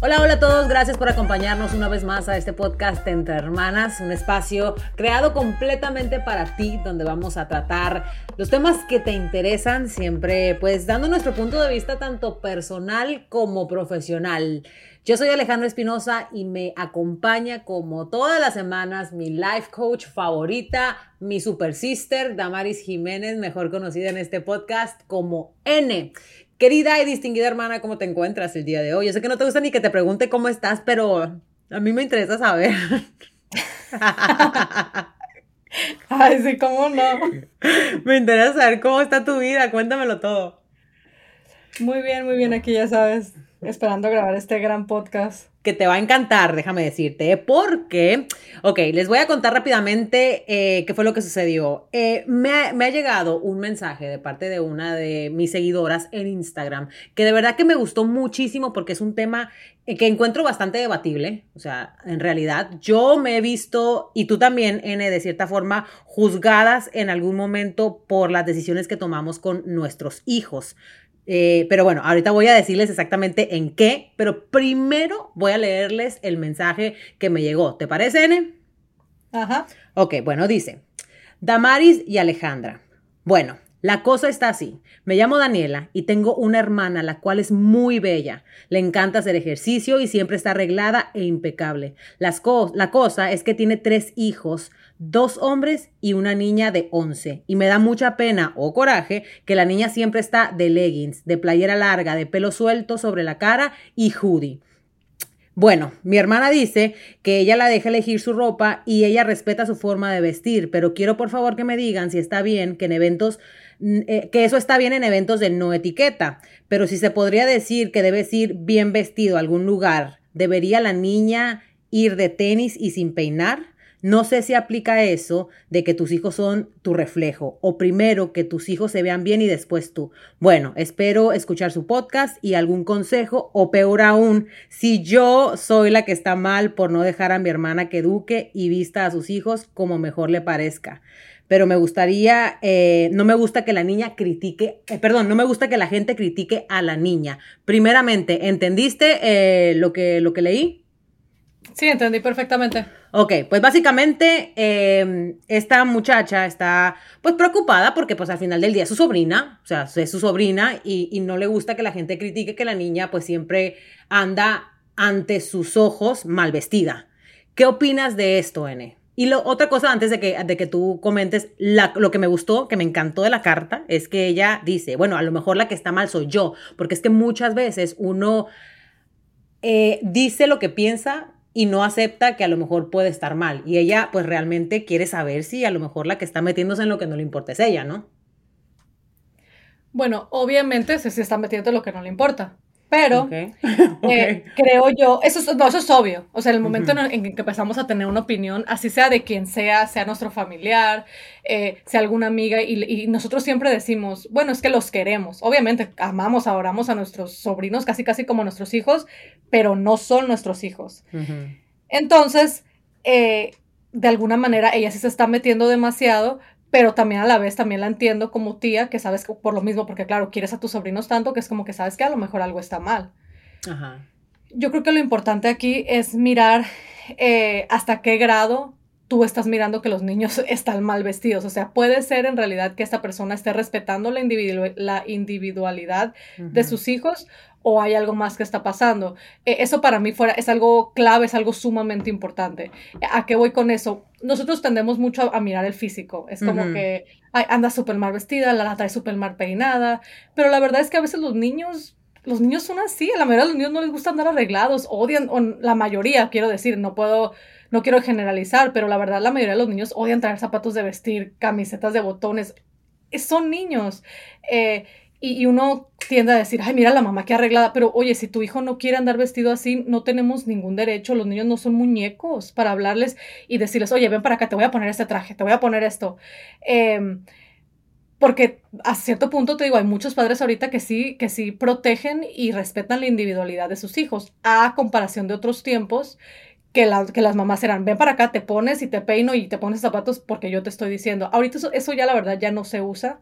Hola, hola a todos, gracias por acompañarnos una vez más a este podcast Entre Hermanas, un espacio creado completamente para ti, donde vamos a tratar los temas que te interesan, siempre pues dando nuestro punto de vista tanto personal como profesional. Yo soy Alejandra Espinosa y me acompaña como todas las semanas mi life coach favorita, mi super sister, Damaris Jiménez, mejor conocida en este podcast como N. Querida y distinguida hermana, ¿cómo te encuentras el día de hoy? Yo sé que no te gusta ni que te pregunte cómo estás, pero a mí me interesa saber. Ay, sí, cómo no. Me interesa saber cómo está tu vida, cuéntamelo todo. Muy bien, muy bien, aquí ya sabes, esperando grabar este gran podcast que te va a encantar, déjame decirte, porque, ok, les voy a contar rápidamente eh, qué fue lo que sucedió. Eh, me, ha, llegado un mensaje de parte de una de mis seguidoras en Instagram, que de verdad que me gustó muchísimo porque es un tema eh, que encuentro bastante debatible, o sea, en realidad yo me he visto, y tú también, N, de cierta forma, juzgadas en algún momento por las decisiones que tomamos con nuestros hijos. Eh, pero bueno, ahorita voy a decirles exactamente en qué, pero primero voy a leerles el mensaje que me llegó. ¿Te parece, N? Ajá. Ok, bueno, dice, Damaris y Alejandra. Bueno, la cosa está así. Me llamo Daniela y tengo una hermana la cual es muy bella. Le encanta hacer ejercicio y siempre está arreglada e impecable. Las la cosa es que tiene tres hijos dos hombres y una niña de 11. Y me da mucha pena o coraje que la niña siempre está de leggings, de playera larga, de pelo suelto sobre la cara y hoodie. Bueno, mi hermana dice que ella la deja elegir su ropa y ella respeta su forma de vestir, pero quiero por favor que me digan si está bien que en eventos, mm, eh, que eso está bien en eventos de no etiqueta, pero si se podría decir que debes ir bien vestido a algún lugar, ¿debería la niña ir de tenis y sin peinar? No sé si aplica eso de que tus hijos son tu reflejo o primero que tus hijos se vean bien y después tú. Bueno, espero escuchar su podcast y algún consejo o peor aún, si yo soy la que está mal por no dejar a mi hermana que eduque y vista a sus hijos como mejor le parezca. Pero me gustaría, eh, no me gusta que la niña critique, eh, perdón, no me gusta que la gente critique a la niña. Primeramente, ¿entendiste eh, lo, que, lo que leí? Sí, entendí perfectamente. Ok, pues básicamente em, esta muchacha está pues preocupada porque pues al final del día es su sobrina, o sea, es su sobrina y, no le gusta que la gente critique que la niña pues siempre anda ante sus ojos mal vestida. ¿Qué opinas de esto, N? Y lo, otra cosa antes de que, de que tú comentes, lo que me gustó, que me encantó de la carta, es que ella dice, bueno, a lo mejor la que está mal soy yo, porque es que muchas veces uno eh, dice lo que piensa y no acepta que a lo mejor puede estar mal. Y ella pues realmente quiere saber si a lo mejor la que está metiéndose en lo que no le importa es ella, ¿no? Bueno, obviamente se, se está metiendo en lo que no le importa. Pero eh, creo yo, eso es, no, eso es obvio. O sea, el momento en, que empezamos a tener una opinión, así sea de quien sea, sea nuestro familiar, eh, sea alguna amiga, y, nosotros siempre decimos, bueno, es que los queremos. Obviamente, amamos, adoramos a nuestros sobrinos casi, casi como nuestros hijos, pero no son nuestros hijos. Entonces, eh, de alguna manera, ella sí se está metiendo demasiado, pero también a la vez también la entiendo como tía, que sabes que por lo mismo, porque claro, quieres a tus sobrinos tanto que es como que sabes que a lo mejor algo está mal. Ajá. Yo creo que lo importante aquí es mirar eh, hasta qué grado tú estás mirando que los niños están mal vestidos. O sea, puede ser en realidad que esta persona esté respetando la, la individualidad de sus hijos o hay algo más que está pasando. E, eso para mí fuera, es algo clave, es algo sumamente importante. ¿A qué voy con eso? Nosotros tendemos mucho a, mirar el físico. Es como que anda súper mal vestida, la trae súper mal peinada, pero la verdad es que a veces los niños... Los niños son así, a la mayoría de los niños no les gusta andar arreglados, odian, o la mayoría, quiero decir, no puedo, no quiero generalizar, pero la verdad la mayoría de los niños odian traer zapatos de vestir, camisetas de botones, son niños. Eh, y, uno tiende a decir, ay, mira la mamá qué arreglada, pero oye, si tu hijo no quiere andar vestido así, no tenemos ningún derecho, los niños no son muñecos para hablarles y decirles, oye, ven para acá, te voy a poner este traje, te voy a poner esto. Em, porque a cierto punto te digo, hay muchos padres ahorita que sí, que sí protegen y respetan la individualidad de sus hijos, a comparación de otros tiempos que, que las mamás eran, ven para acá, te pones y te peino y te pones zapatos porque yo te estoy diciendo. Ahorita eso, eso ya la verdad ya no se usa.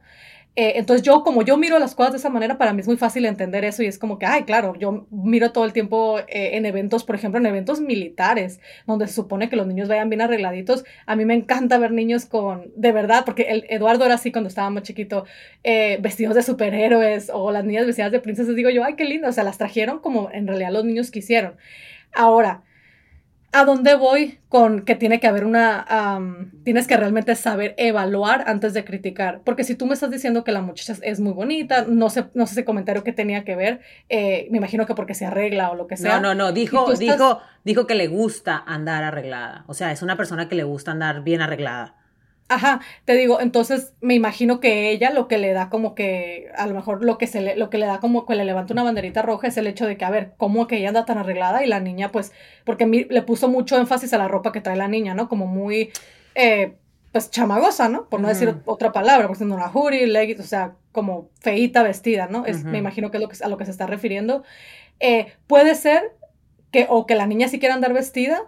Eh, entonces yo, como yo miro las cosas de esa manera, para mí es muy fácil entender eso y es como que, ay, claro, yo miro todo el tiempo eh, en eventos, por ejemplo, en eventos militares, donde se supone que los niños vayan bien arregladitos. A mí me encanta ver niños con, de verdad, porque el Eduardo era así cuando estaba más chiquito, eh, vestidos de superhéroes o las niñas vestidas de princesas. Digo yo, ay, qué lindo, o sea, las trajeron como en realidad los niños quisieron. Ahora, a dónde voy con que tiene que haber una, tienes que realmente saber evaluar antes de criticar, porque si tú me estás diciendo que la muchacha es muy bonita, no sé, no sé ese comentario que tenía que ver, eh, me imagino que porque se arregla o lo que sea. No, no, no, dijo, dijo, dijo que le gusta andar arreglada, o sea, es una persona que le gusta andar bien arreglada. Ajá, te digo, entonces me imagino que ella lo que le da como que, a lo mejor lo que se le, lo que le da como que le levanta una banderita roja es el hecho de que, a ver, ¿cómo que ella anda tan arreglada? Y la niña, pues, porque le puso mucho énfasis a la ropa que trae la niña, ¿no? Como muy, eh, pues, chamagosa, ¿no? Por no decir otra palabra, porque siendo una hoodie, leggings, o sea, como feita vestida, ¿no? Es, Me imagino que es lo que, a lo que se está refiriendo. Eh, puede ser que, o que la niña sí quiera andar vestida,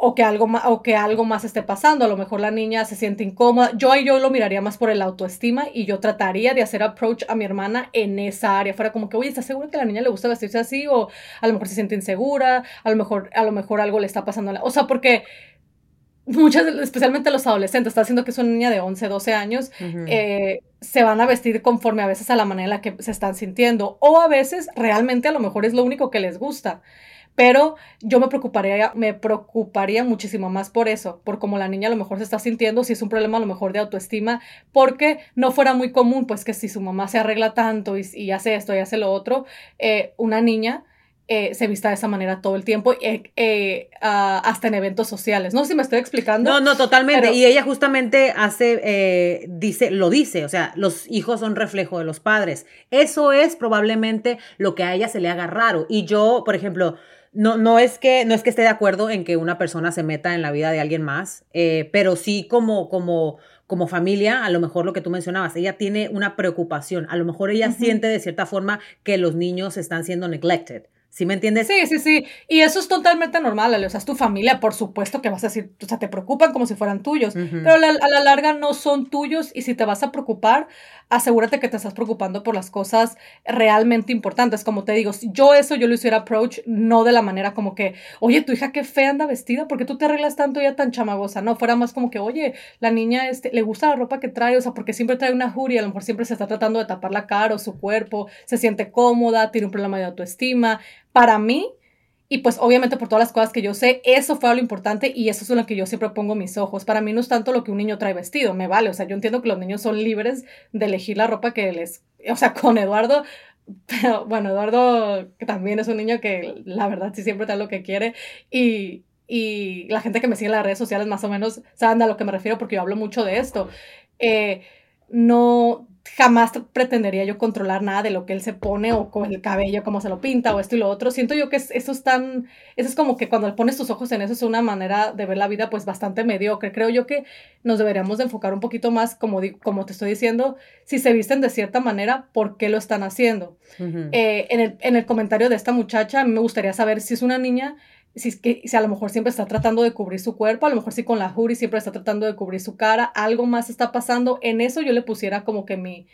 o que algo más, o que algo más esté pasando. A lo mejor la niña se siente incómoda. Yo ahí yo lo miraría más por el autoestima y yo trataría de hacer approach a mi hermana en esa área. Fuera como que, oye, ¿estás segura que a la niña le gusta vestirse así? O a lo mejor se siente insegura, a lo mejor, a lo mejor algo le está pasando. O sea, porque muchas, especialmente los adolescentes, está haciendo que es una niña de 11, 12 años, eh, se van a vestir conforme a veces a la manera en la que se están sintiendo. O a veces realmente a lo mejor es lo único que les gusta pero yo me preocuparía, me preocuparía muchísimo más por eso, por cómo la niña a lo mejor se está sintiendo, si es un problema a lo mejor de autoestima, porque no fuera muy común, pues que si su mamá se arregla tanto y, hace esto y hace lo otro, eh, una niña eh, se vista de esa manera todo el tiempo, eh, hasta en eventos sociales. No sé si me estoy explicando. No, no, totalmente. Y ella justamente hace, dice, lo dice, o sea, los hijos son reflejo de los padres. Eso es probablemente lo que a ella se le haga raro. Y yo, por ejemplo, no, no, es que, no es que esté de acuerdo en que una persona se meta en la vida de alguien más, eh, pero sí como, como, como familia, a lo mejor lo que tú mencionabas, ella tiene una preocupación, a lo mejor ella siente de cierta forma que los niños están siendo neglected. ¿Sí me entiendes? Sí, sí, sí. Y eso es totalmente normal, Ale. O sea, es tu familia, por supuesto que vas a decir, o sea, te preocupan como si fueran tuyos, pero a la, larga no son tuyos y si te vas a preocupar, asegúrate que te estás preocupando por las cosas realmente importantes. Como te digo, yo eso yo lo hiciera approach, no de la manera como que, oye, tu hija qué fea anda vestida, ¿por qué tú te arreglas tanto ya tan chamagosa? No, fuera más como que, oye, la niña este, le gusta la ropa que trae, o sea, porque siempre trae una juria, a lo mejor siempre se está tratando de tapar la cara o su cuerpo, se siente cómoda, tiene un problema de autoestima para mí, y pues obviamente por todas las cosas que yo sé, eso fue lo importante y eso es lo que yo siempre pongo mis ojos. Para mí no es tanto lo que un niño trae vestido, me vale. O sea, yo entiendo que los niños son libres de elegir la ropa que les... O sea, con Eduardo, pero bueno, Eduardo que también es un niño que la verdad sí siempre trae lo que quiere y, y la gente que me sigue en las redes sociales más o menos saben a lo que me refiero porque yo hablo mucho de esto. Eh, no, jamás pretendería yo controlar nada de lo que él se pone o con el cabello, cómo se lo pinta o esto y lo otro. Siento yo que eso es tan, eso es como que cuando pones tus ojos en eso es una manera de ver la vida pues bastante mediocre. Creo yo que nos deberíamos de enfocar un poquito más, como, como te estoy diciendo, si se visten de cierta manera, ¿por qué lo están haciendo? Eh, en, el, en el comentario de esta muchacha, me gustaría saber si es una niña si, que, si a lo mejor siempre está tratando de cubrir su cuerpo, a lo mejor sí con la jury siempre está tratando de cubrir su cara, algo más está pasando, en eso yo le pusiera como que mi,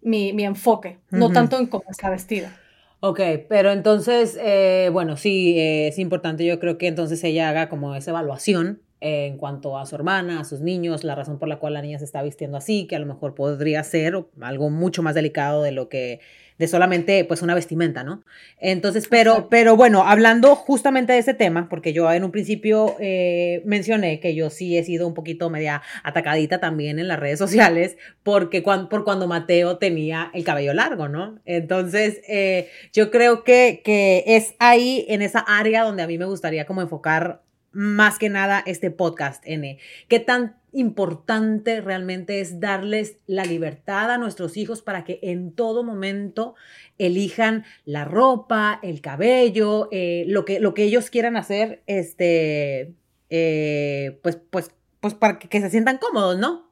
mi, mi enfoque, no tanto en cómo está vestida. Ok, pero entonces, eh, bueno, sí, eh, es importante, yo creo que entonces ella haga como esa evaluación en cuanto a su hermana, a sus niños, la razón por la cual la niña se está vistiendo así, que a lo mejor podría ser algo mucho más delicado de lo que de solamente pues una vestimenta, ¿no? Entonces, pero, pero bueno, hablando justamente de ese tema, porque yo en un principio eh, mencioné que yo sí he sido un poquito media atacadita también en las redes sociales, porque por cuando Mateo tenía el cabello largo, ¿no? Entonces, eh, yo creo que, que es ahí, en esa área donde a mí me gustaría como enfocar más que nada este podcast, N. ¿Qué tan importante realmente es darles la libertad a nuestros hijos para que en todo momento elijan la ropa, el cabello, eh, lo, que, lo que ellos quieran hacer, este, eh, pues, pues, pues para que, se sientan cómodos, ¿no?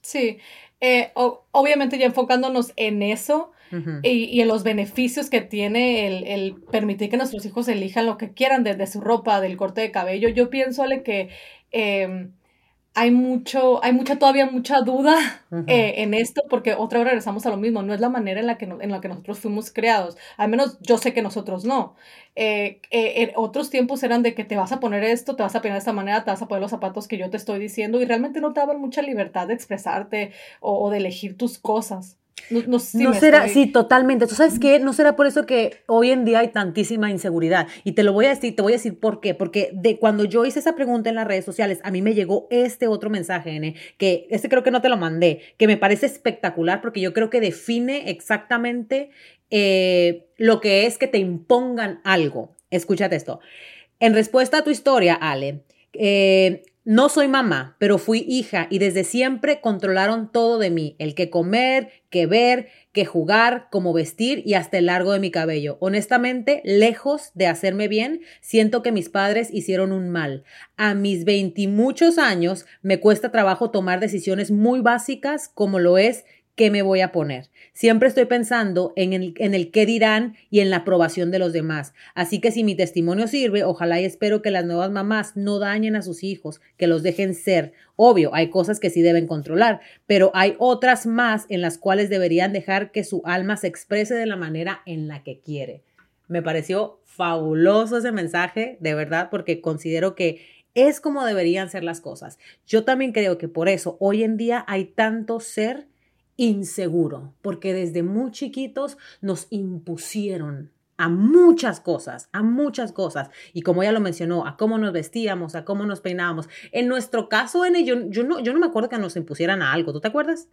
Sí, eh, obviamente ya enfocándonos en eso, y, en los beneficios que tiene el, permitir que nuestros hijos elijan lo que quieran desde su ropa, del corte de cabello. Yo pienso, Ale, que em, hay mucho, hay mucha, todavía mucha duda eh, en esto, porque otra vez regresamos a lo mismo, no es la manera en la que, en la que nosotros fuimos creados, al menos yo sé que nosotros no. Eh, eh, en otros tiempos eran de que te vas a poner esto, te vas a peinar de esta manera, te vas a poner los zapatos que yo te estoy diciendo, y realmente no te daban mucha libertad de expresarte o de elegir tus cosas. No, será, sí, totalmente. ¿Tú sabes qué? No será por eso que hoy en día hay tantísima inseguridad. Y te lo voy a decir, te voy a decir por qué. Porque de cuando yo hice esa pregunta en las redes sociales, a mí me llegó este otro mensaje, N, que este creo que no te lo mandé, que me parece espectacular porque yo creo que define exactamente eh, lo que es que te impongan algo. Escúchate esto. En respuesta a tu historia, Ale, eh, no soy mamá, pero fui hija y desde siempre controlaron todo de mí, el que comer, que ver, que jugar, cómo vestir y hasta el largo de mi cabello. Honestamente, lejos de hacerme bien, siento que mis padres hicieron un mal. A mis veintimuchos años me cuesta trabajo tomar decisiones muy básicas como lo es qué me voy a poner. Siempre estoy pensando en el, en el qué dirán y en la aprobación de los demás. Así que si mi testimonio sirve, ojalá y espero que las nuevas mamás no dañen a sus hijos, que los dejen ser. Obvio, hay cosas que sí deben controlar, pero hay otras más en las cuales deberían dejar que su alma se exprese de la manera en la que quiere. Me pareció fabuloso ese mensaje, de verdad, porque considero que es como deberían ser las cosas. Yo también creo que por eso hoy en día hay tanto ser inseguro, porque desde muy chiquitos nos impusieron a muchas cosas, a muchas cosas. Y como ya lo mencionó, a cómo nos vestíamos, a cómo nos peinábamos. En nuestro caso, N, yo, yo, no, yo no me acuerdo que nos impusieran a algo. ¿Tú te acuerdas?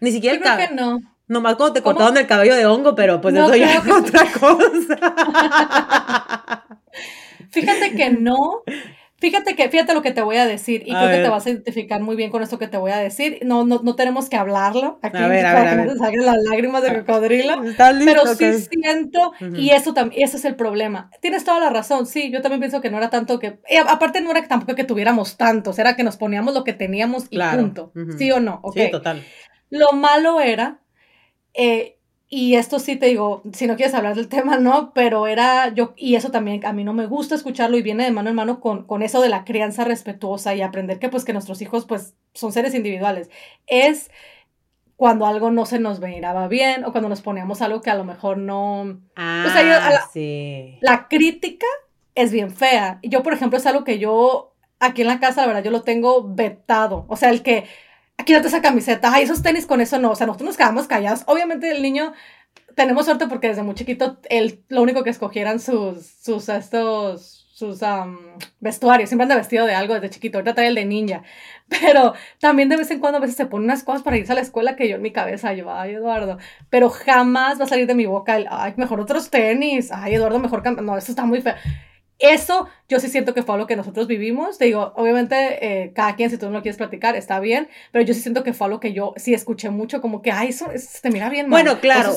Ni siquiera yo creo que no. Nomás cuando te cortaron el cabello de hongo, pero pues eso ya es otra cosa. Fíjate que no, Fíjate que, fíjate lo que te voy a decir y creo que te vas a identificar muy bien con esto que te voy a decir. No, no, no tenemos que hablarlo aquí a ver, para que no te salgan las lágrimas de cocodrilo. Pero sí siento, y eso también, ese es el problema. Tienes toda la razón, sí, yo también pienso que no era tanto que, aparte no era tampoco que tuviéramos tantos, era que nos poníamos lo que teníamos y punto. ¿Sí o no? Sí, total. Lo malo era, eh, y esto sí te digo, si no quieres hablar del tema, no, pero era yo, y eso también a mí no me gusta escucharlo y viene de mano en mano con, con eso de la crianza respetuosa y aprender que pues que nuestros hijos pues son seres individuales. Es cuando algo no se nos miraba bien o cuando nos poníamos algo que a lo mejor no... Ah, o sea, la, sí. la crítica es bien fea. Yo, por ejemplo, es algo que yo aquí en la casa, la verdad, yo lo tengo vetado. O sea, el que quítate esa camiseta, ay, esos tenis con eso no, o sea, nosotros nos quedamos callados. Obviamente el niño, tenemos suerte porque desde muy chiquito, él, lo único que escogieran sus, sus, estos, sus vestuarios, siempre anda vestido de algo desde chiquito, ahorita trae el de ninja, pero también de vez en cuando a veces se pone unas cosas para irse a la escuela que yo en mi cabeza, yo, ay, Eduardo, pero jamás va a salir de mi boca el, ay, mejor otros tenis, ay, Eduardo, mejor, no, eso está muy feo eso yo sí siento que fue lo que nosotros vivimos. Te digo, obviamente, eh, cada quien, si tú no lo quieres platicar, está bien, pero yo sí siento que fue lo que yo sí escuché mucho, como que, ay, eso, te mira bien. Bueno, claro.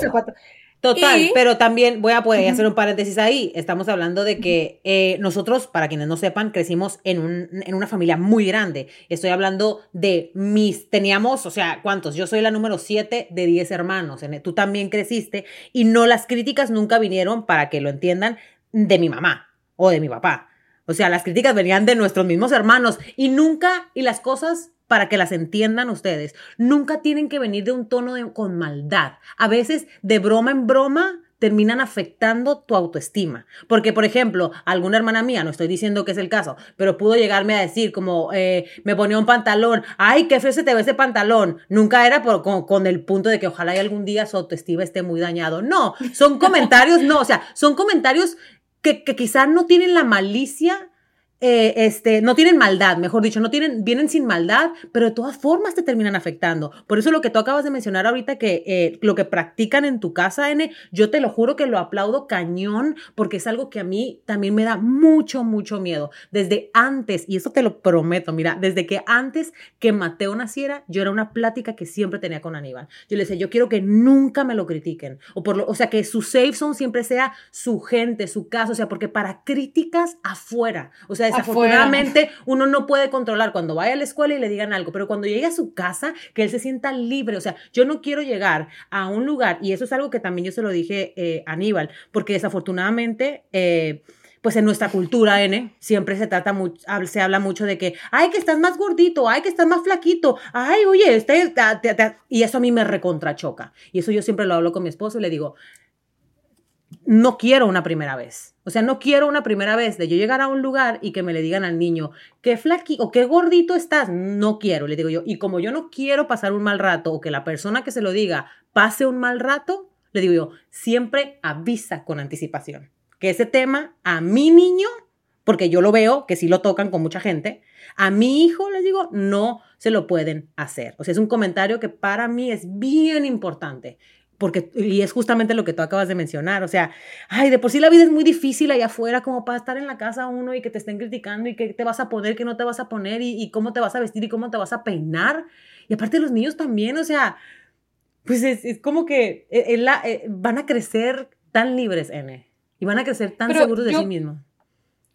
Total, pero también voy a poder hacer un paréntesis ahí. Estamos hablando de que eh, nosotros, para quienes no sepan, crecimos en, un, en una familia muy grande. Estoy hablando de mis, teníamos, o sea, ¿cuántos? Yo soy la número 7 de 10 hermanos. Tú también creciste y no las críticas nunca vinieron, para que lo entiendan, de mi mamá o de mi papá. O sea, las críticas venían de nuestros mismos hermanos y nunca, y las cosas, para que las entiendan ustedes, nunca tienen que venir de un tono con maldad. A veces, de broma en broma, terminan afectando tu autoestima. Porque, por ejemplo, alguna hermana mía, no estoy diciendo que es el caso, pero pudo llegarme a decir como, eh, me ponía un pantalón, ay, qué feo se te ve ese pantalón. Nunca era por, con, con, el punto de que ojalá algún día su autoestima esté muy dañado. No, son comentarios, no, o sea, son comentarios que, que quizás no tienen la malicia eh, este, no tienen maldad, mejor dicho, no tienen, vienen sin maldad, pero de todas formas te terminan afectando. Por eso lo que tú acabas de mencionar ahorita, que eh, lo que practican en tu casa, N, yo te lo juro que lo aplaudo cañón, porque es algo que a mí también me da mucho, mucho miedo. Desde antes, y eso te lo prometo, mira, desde que antes que Mateo naciera, yo era una plática que siempre tenía con Aníbal. Yo le decía, yo quiero que nunca me lo critiquen, o, por lo, o sea, que su safe zone siempre sea su gente, su casa, o sea, porque para críticas afuera, o sea, desafortunadamente uno no puede controlar cuando vaya a la escuela y le digan algo, pero cuando llegue a su casa, que él se sienta libre. O sea, yo no quiero llegar a un lugar, y eso es algo que también yo se lo dije eh, a Aníbal, porque desafortunadamente... Eh, pues en nuestra cultura, N, siempre se trata mucho, se habla mucho de que, ay, que estás más gordito, ay, que estás más flaquito, ay, oye, este, y eso a mí me recontrachoca. Y eso yo siempre lo hablo con mi esposo y le digo, no quiero una primera vez. O sea, no quiero una primera vez de yo llegar a un lugar y que me le digan al niño, qué flaquito o qué gordito estás. No quiero, le digo yo. Y como yo no quiero pasar un mal rato o que la persona que se lo diga pase un mal rato, le digo yo, siempre avisa con anticipación. Que ese tema a mi niño, porque yo lo veo, que sí lo tocan con mucha gente, a mi hijo, les digo, no se lo pueden hacer. O sea, es un comentario que para mí es bien importante porque, y es justamente lo que tú acabas de mencionar, o sea, ay, de por sí la vida es muy difícil allá afuera, como para estar en la casa uno y que te estén criticando y qué te vas a poner, qué no te vas a poner y, cómo te vas a vestir y cómo te vas a peinar. Y aparte los niños también, o sea, pues es, como que eh, eh, van a crecer tan libres, N, y van a crecer tan seguros de sí mismos.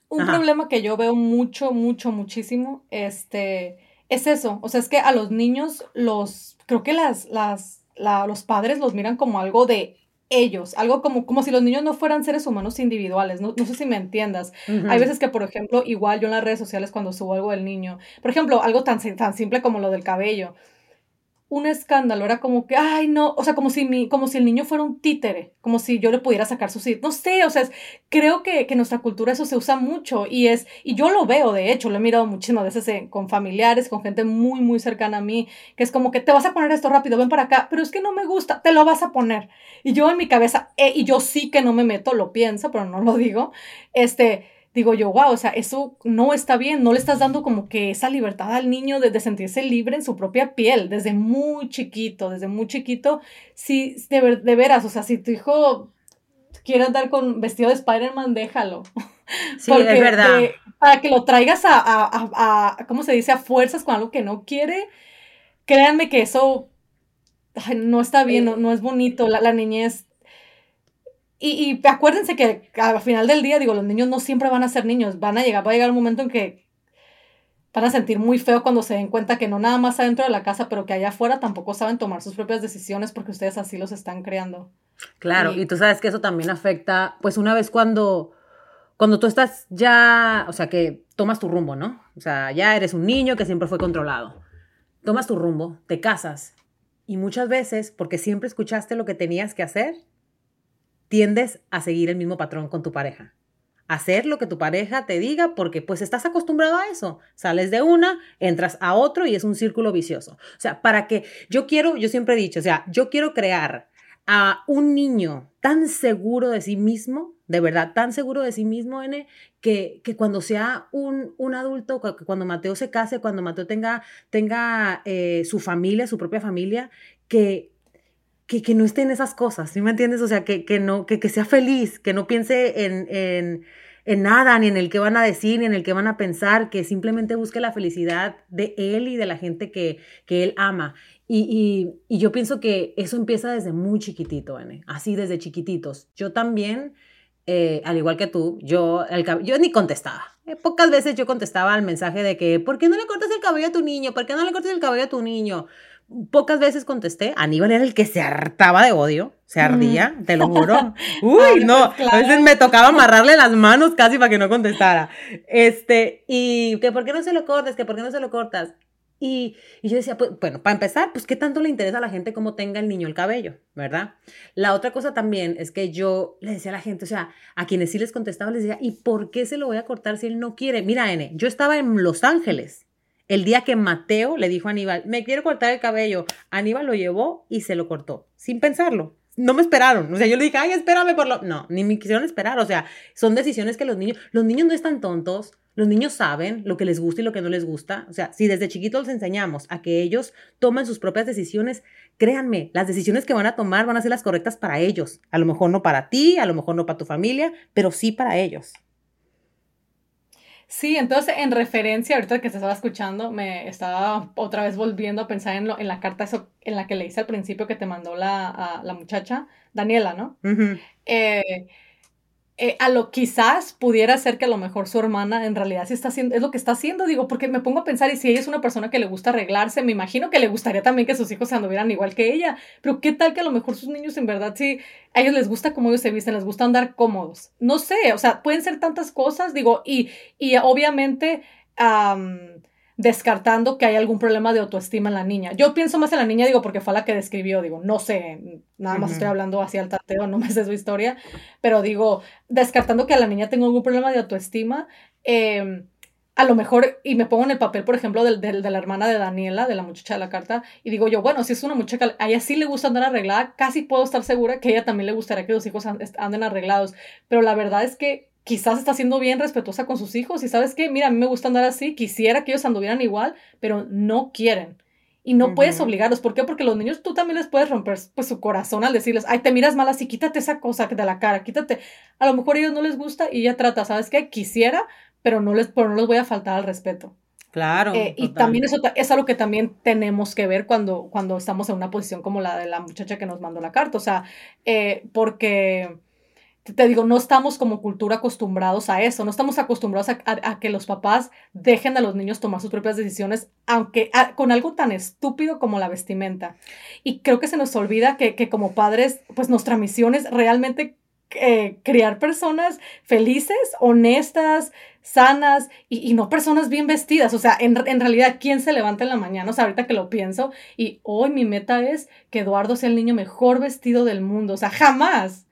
Un problema que yo veo mucho, mucho, muchísimo, este, es eso, o sea, es que a los niños los, creo que las, las los padres los miran como algo de ellos, algo como, como si los niños no fueran seres humanos individuales, no, no sé si me entiendas. Hay veces que, por ejemplo, igual yo en las redes sociales cuando subo algo del niño, por ejemplo, algo tan, tan simple como lo del cabello, un escándalo, era como que, ay, no, o sea, como si, mi, como si el niño fuera un títere, como si yo le pudiera sacar su no sé, o sea, creo que, que nuestra cultura eso se usa mucho y es, y yo lo veo, de hecho, lo he mirado muchísimas veces con familiares, con gente muy, muy cercana a mí, que es como que te vas a poner esto rápido, ven para acá, pero es que no me gusta, te lo vas a poner. Y yo en mi cabeza, eh, y yo sí que no me meto, lo pienso, pero no lo digo, este, digo yo, wow, o sea, eso no está bien, no le estás dando como que esa libertad al niño de, sentirse libre en su propia piel, desde muy chiquito, desde muy chiquito, si de, de veras, o sea, si tu hijo quiere andar con vestido de Spider-Man, déjalo. Sí, es verdad. para que lo traigas a, a, ¿cómo se dice?, a fuerzas con algo que no quiere, créanme que eso no está bien, no, no es bonito, la, la niñez y, acuérdense que al final del día, digo, los niños no siempre van a ser niños, van a llegar, va a llegar un momento en que van a sentir muy feo cuando se den cuenta que no nada más adentro de la casa, pero que allá afuera tampoco saben tomar sus propias decisiones porque ustedes así los están creando. Claro, y, tú sabes que eso también afecta, pues una vez cuando, cuando tú estás ya, o sea, que tomas tu rumbo, ¿no? O sea, ya eres un niño que siempre fue controlado. Tomas tu rumbo, te casas y muchas veces, porque siempre escuchaste lo que tenías que hacer, tiendes a seguir el mismo patrón con tu pareja. Hacer lo que tu pareja te diga porque pues estás acostumbrado a eso. Sales de una, entras a otro y es un círculo vicioso. O sea, para que yo quiero, yo siempre he dicho, o sea, yo quiero crear a un niño tan seguro de sí mismo, de verdad, tan seguro de sí mismo, N, que, que cuando sea un, un, adulto, cuando Mateo se case, cuando Mateo tenga, tenga eh, su familia, su propia familia, que que, que no esté en esas cosas, ¿sí me entiendes? O sea, que, que no, que, que sea feliz, que no piense en, en, en, nada, ni en el que van a decir, ni en el que van a pensar, que simplemente busque la felicidad de él y de la gente que, que él ama. Y, y, y, yo pienso que eso empieza desde muy chiquitito, N, así desde chiquititos. Yo también, eh, al igual que tú, yo, el, yo ni contestaba. Eh, pocas veces yo contestaba al mensaje de que, ¿por qué no le cortas el cabello a tu niño? ¿Por qué no le cortas el cabello a tu niño? Pocas veces contesté. Aníbal era el que se hartaba de odio, se ardía, te lo juro. Uy, no, pues a veces me tocaba amarrarle las manos casi para que no contestara. Este, y que por qué no se lo cortas, que por qué no se lo cortas. Y, y, yo decía, pues, bueno, para empezar, pues, ¿qué tanto le interesa a la gente cómo tenga el niño el cabello, verdad? La otra cosa también es que yo le decía a la gente, o sea, a quienes sí les contestaba, les decía, ¿y por qué se lo voy a cortar si él no quiere? Mira, N, yo estaba en Los Ángeles el día que Mateo le dijo a Aníbal, me quiero cortar el cabello, Aníbal lo llevó y se lo cortó, sin pensarlo. No me esperaron. O sea, yo le dije, ay, espérame por lo. No, ni me quisieron esperar. O sea, son decisiones que los niños. Los niños no están tontos. Los niños saben lo que les gusta y lo que no les gusta. O sea, si desde chiquitos les enseñamos a que ellos tomen sus propias decisiones, créanme, las decisiones que van a tomar van a ser las correctas para ellos. A lo mejor no para ti, a lo mejor no para tu familia, pero sí para ellos. Sí, entonces en referencia, ahorita que te estaba escuchando, me estaba otra vez volviendo a pensar en, lo, en la carta eso, en la que le hice al principio que te mandó la, la muchacha, Daniela, ¿no? Eh, eh, a lo quizás pudiera ser que a lo mejor su hermana en realidad sí está haciendo, es lo que está haciendo, digo, porque me pongo a pensar, y si ella es una persona que le gusta arreglarse, me imagino que le gustaría también que sus hijos se anduvieran igual que ella, pero qué tal que a lo mejor sus niños en verdad sí, a ellos les gusta cómo ellos se visten, les gusta andar cómodos, no sé, o sea, pueden ser tantas cosas, digo, y, y obviamente descartando que hay algún problema de autoestima en la niña. Yo pienso más en la niña, digo, porque fue la que describió, digo, no sé, nada más estoy hablando hacia el tateo, no me sé su historia, pero digo, descartando que a la niña tenga algún problema de autoestima, em, a lo mejor, y me pongo en el papel, por ejemplo, de, de, la hermana de Daniela, de la muchacha de la carta, y digo yo, bueno, si es una muchacha, a ella sí le gusta andar arreglada, casi puedo estar segura que a ella también le gustaría que los hijos anden arreglados, pero la verdad es que quizás está siendo bien respetuosa con sus hijos y sabes qué, mira, a mí me gusta andar así, quisiera que ellos anduvieran igual, pero no quieren. Y no puedes obligarlos. ¿Por qué? Porque los niños tú también les puedes romper pues, su corazón al decirles, ay, te miras mal así, quítate esa cosa de la cara, quítate. A lo mejor a ellos no les gusta y ella trata, ¿sabes qué? Quisiera, pero no les, pero no les voy a faltar al respeto. Claro. Eh, y también eso es algo que también tenemos que ver cuando, cuando estamos en una posición como la de la muchacha que nos mandó la carta. O sea, eh, porque te digo, no estamos como cultura acostumbrados a eso, no estamos acostumbrados a, que los papás dejen a los niños tomar sus propias decisiones, aunque con algo tan estúpido como la vestimenta. Y creo que se nos olvida que, como padres, pues nuestra misión es realmente eh, criar personas felices, honestas, sanas y, no personas bien vestidas. O sea, en, en, realidad, ¿quién se levanta en la mañana? O sea, ahorita que lo pienso y hoy mi meta es que Eduardo sea el niño mejor vestido del mundo. O sea, jamás.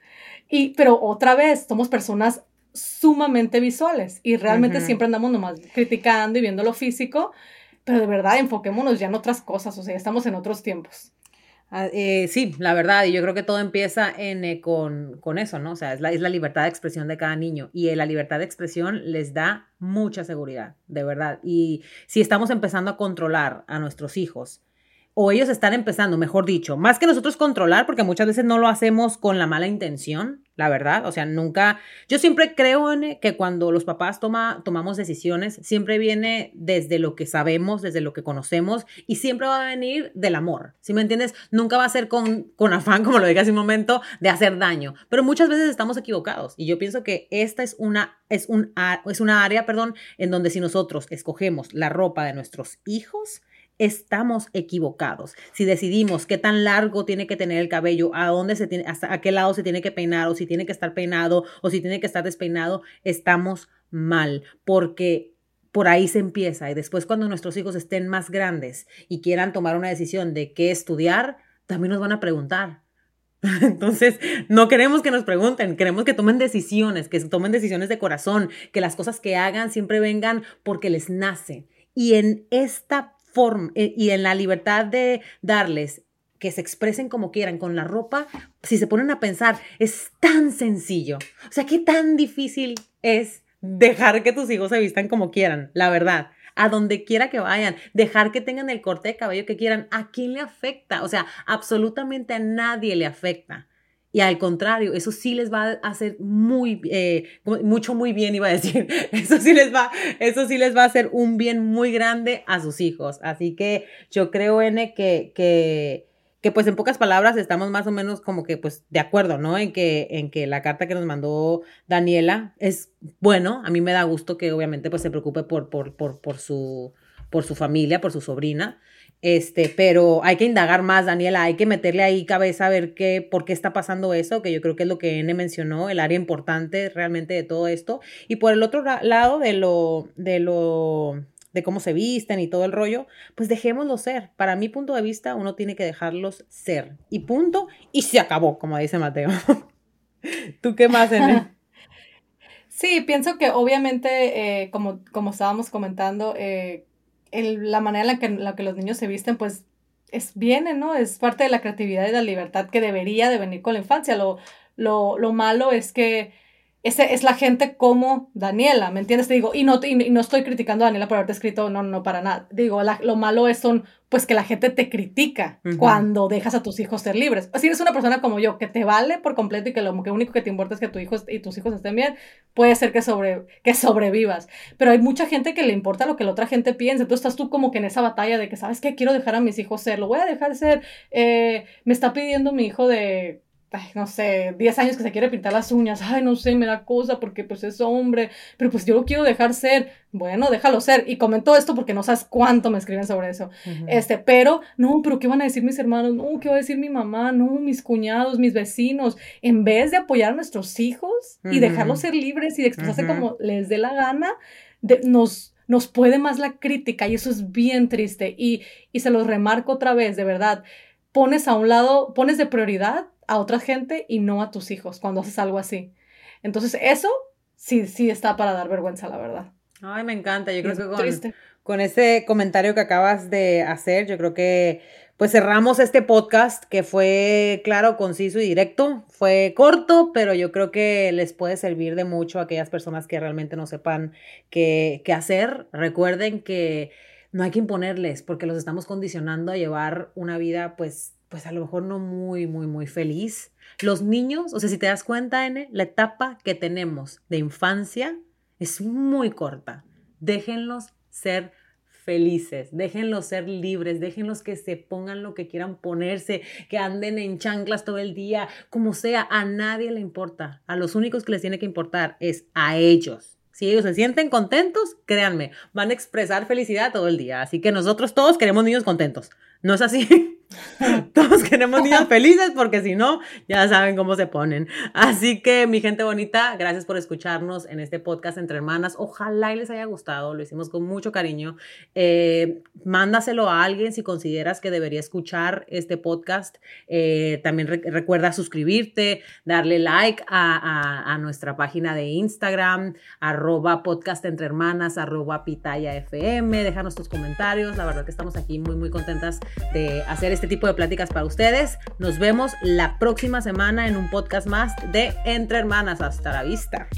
Y, pero otra vez, somos personas sumamente visuales y realmente siempre andamos nomás criticando y viendo lo físico, pero de verdad enfoquémonos ya en otras cosas, o sea, estamos en otros tiempos. Ah, eh, sí, la verdad, y yo creo que todo empieza en, eh, con, con, eso, ¿no? O sea, es la, es la libertad de expresión de cada niño y la libertad de expresión les da mucha seguridad, de verdad. Y si estamos empezando a controlar a nuestros hijos, o ellos están empezando, mejor dicho, más que nosotros controlar, porque muchas veces no lo hacemos con la mala intención, la verdad, o sea, nunca, yo siempre creo que cuando los papás toma, tomamos decisiones, siempre viene desde lo que sabemos, desde lo que conocemos, y siempre va a venir del amor, ¿sí me entiendes? Nunca va a ser con, con afán, como lo dije hace un momento, de hacer daño, pero muchas veces estamos equivocados, y yo pienso que esta es una, es un, es una área, perdón, en donde si nosotros escogemos la ropa de nuestros hijos, estamos equivocados. Si decidimos qué tan largo tiene que tener el cabello, a dónde se tiene, hasta a qué lado se tiene que peinar, o si tiene que estar peinado, o si tiene que estar despeinado, estamos mal, porque por ahí se empieza. Y después cuando nuestros hijos estén más grandes y quieran tomar una decisión de qué estudiar, también nos van a preguntar. Entonces, no queremos que nos pregunten, queremos que tomen decisiones, que tomen decisiones de corazón, que las cosas que hagan siempre vengan porque les nace. Y en esta eh, y en la libertad de darles que se expresen como quieran con la ropa, si se ponen a pensar, es tan sencillo. O sea, qué tan difícil es dejar que tus hijos se vistan como quieran, la verdad. A donde quiera que vayan, dejar que tengan el corte de cabello que quieran, ¿a quién le afecta? O sea, absolutamente a nadie le afecta. Y al contrario, eso sí les va a hacer muy, eh, mucho muy bien, iba a decir. Eso sí les va, eso sí les va a hacer un bien muy grande a sus hijos. Así que yo creo, N, que, que, que pues en pocas palabras estamos más o menos como que pues de acuerdo, ¿no? En que, en que la carta que nos mandó Daniela es bueno. A mí me da gusto que obviamente pues se preocupe por, por, por, por su, por su familia, por su sobrina. Este, pero hay que indagar más, Daniela, hay que meterle ahí cabeza a ver qué, por qué está pasando eso, que yo creo que es lo que N mencionó, el área importante realmente de todo esto. Y por el otro lado de lo, de lo, de cómo se visten y todo el rollo, pues dejémoslo ser. Para mi punto de vista, uno tiene que dejarlos ser. Y punto, y se acabó, como dice Mateo. ¿Tú qué más, N? Sí, pienso que obviamente, eh, como, como estábamos comentando, eh, la manera en la que, la que los niños se visten, pues es, viene, ¿no? Es parte de la creatividad y de la libertad que debería de venir con la infancia. Lo, lo, lo malo es que ese es la gente como Daniela, ¿me entiendes? Te digo, y no, y, no estoy criticando a Daniela por haberte escrito, no, no, para nada. Digo, lo malo es son, pues que la gente te critica cuando dejas a tus hijos ser libres. Si eres una persona como yo, que te vale por completo y que lo que único que te importa es que tu hijo y tus hijos estén bien, puede ser que, sobre, que sobrevivas. Pero hay mucha gente que le importa lo que la otra gente piensa. Entonces estás tú como que en esa batalla de que, ¿sabes qué? Quiero dejar a mis hijos ser, lo voy a dejar ser. Eh, me está pidiendo mi hijo de no sé, 10 años que se quiere pintar las uñas, ay, no sé, me da cosa porque pues es hombre, pero pues yo lo quiero dejar ser, bueno, déjalo ser. Y comento esto porque no sabes cuánto me escriben sobre eso. Este, pero, no, pero ¿qué van a decir mis hermanos? No, ¿qué va a decir mi mamá? No, mis cuñados, mis vecinos. En vez de apoyar a nuestros hijos y dejarlos ser libres y de expresarse como les dé la gana, nos nos puede más la crítica y eso es bien triste. Y, y se los remarco otra vez, de verdad, pones a un lado, pones de prioridad a otra gente y no a tus hijos cuando haces algo así. Entonces, eso sí, sí está para dar vergüenza, la verdad. Ay, me encanta. Yo creo que con, con, ese comentario que acabas de hacer, yo creo que pues cerramos este podcast que fue claro, conciso y directo. Fue corto, pero yo creo que les puede servir de mucho a aquellas personas que realmente no sepan qué, qué hacer. Recuerden que no hay que imponerles porque los estamos condicionando a llevar una vida pues pues a lo mejor no muy, muy, muy feliz. Los niños, o sea, si te das cuenta, N, la etapa que tenemos de infancia es muy corta. Déjenlos ser felices, déjenlos ser libres, déjenlos que se pongan lo que quieran ponerse, que anden en chanclas todo el día, como sea, a nadie le importa. A los únicos que les tiene que importar es a ellos. Si ellos se sienten contentos, créanme, van a expresar felicidad todo el día. Así que nosotros todos queremos niños contentos. ¿No es así? Todos queremos niños felices porque si no, ya saben cómo se ponen. Así que mi gente bonita, gracias por escucharnos en este podcast entre hermanas. Ojalá y les haya gustado, lo hicimos con mucho cariño. Eh, mándaselo a alguien si consideras que debería escuchar este podcast. Eh, también recuerda suscribirte, darle like a, nuestra página de Instagram, arroba podcast arroba pitaya. Déjanos tus comentarios. La verdad que estamos aquí muy, muy contentas de hacer este tipo de pláticas para ustedes. Nos vemos la próxima semana en un podcast más de Entre Hermanas. Hasta la vista.